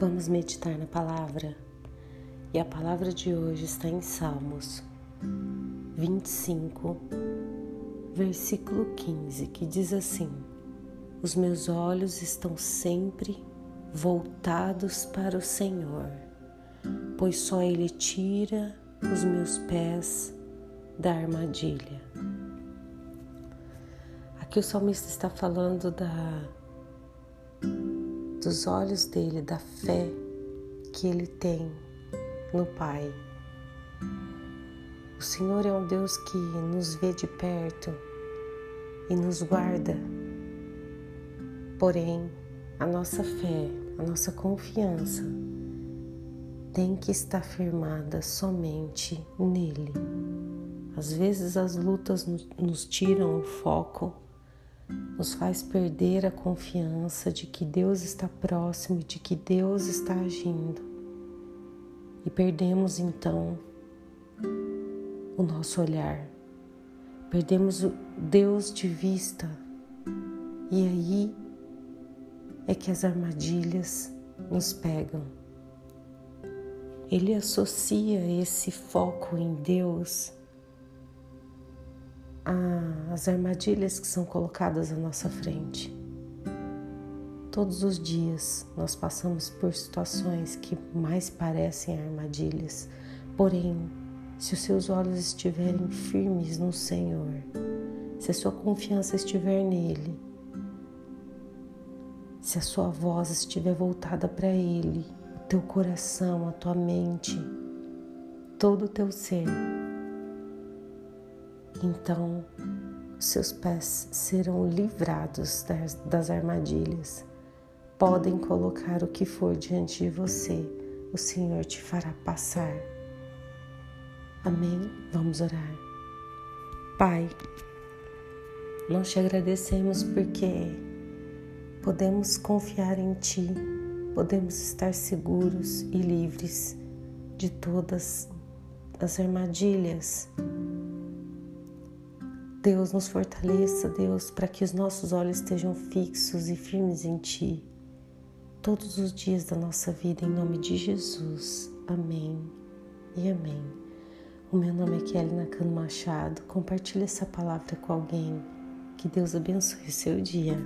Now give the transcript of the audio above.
Vamos meditar na palavra. E a palavra de hoje está em Salmos 25, versículo 15, que diz assim: Os meus olhos estão sempre voltados para o Senhor, pois só Ele tira os meus pés da armadilha. Aqui o salmista está falando da dos olhos dele, da fé que ele tem no Pai. O Senhor é um Deus que nos vê de perto e nos guarda. Porém, a nossa fé, a nossa confiança tem que estar firmada somente nele. Às vezes as lutas nos tiram o foco nos faz perder a confiança de que Deus está próximo e de que Deus está agindo. E perdemos então o nosso olhar, perdemos o Deus de vista, e aí é que as armadilhas nos pegam. Ele associa esse foco em Deus as armadilhas que são colocadas à nossa frente. Todos os dias nós passamos por situações que mais parecem armadilhas, porém, se os seus olhos estiverem firmes no Senhor, se a sua confiança estiver nele, se a sua voz estiver voltada para Ele, o teu coração, a tua mente, todo o teu ser, então seus pés serão livrados das, das armadilhas. Podem colocar o que for diante de você, o Senhor te fará passar. Amém? Vamos orar. Pai, nós te agradecemos porque podemos confiar em Ti, podemos estar seguros e livres de todas as armadilhas Deus nos fortaleça, Deus, para que os nossos olhos estejam fixos e firmes em Ti todos os dias da nossa vida, em nome de Jesus. Amém e amém. O meu nome é Kelly Nakano Machado. Compartilhe essa palavra com alguém. Que Deus abençoe o seu dia.